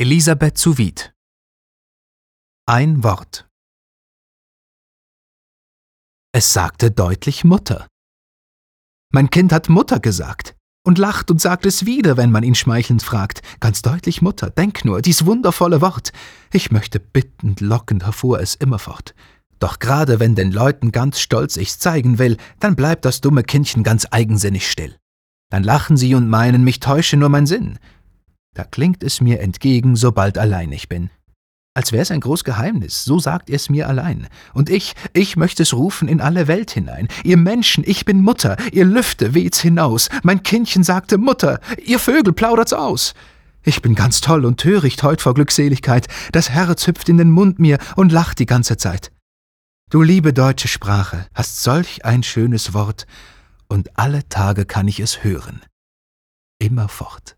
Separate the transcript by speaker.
Speaker 1: Elisabeth Wied Ein Wort Es sagte deutlich Mutter. Mein Kind hat Mutter gesagt und lacht und sagt es wieder, wenn man ihn schmeichelnd fragt. Ganz deutlich Mutter, denk nur, dies wundervolle Wort. Ich möchte bittend, lockend hervor es immerfort. Doch gerade wenn den Leuten ganz stolz ich's zeigen will, dann bleibt das dumme Kindchen ganz eigensinnig still. Dann lachen sie und meinen, mich täusche nur mein Sinn. Da klingt es mir entgegen, sobald allein ich bin. Als wär's ein groß Geheimnis, so sagt er's mir allein. Und ich, ich möchte es rufen in alle Welt hinein. Ihr Menschen, ich bin Mutter, ihr Lüfte weht's hinaus. Mein Kindchen sagte Mutter, ihr Vögel plaudert's aus. Ich bin ganz toll und töricht heut vor Glückseligkeit. Das Herz hüpft in den Mund mir und lacht die ganze Zeit. Du liebe deutsche Sprache, hast solch ein schönes Wort, und alle Tage kann ich es hören. Immerfort.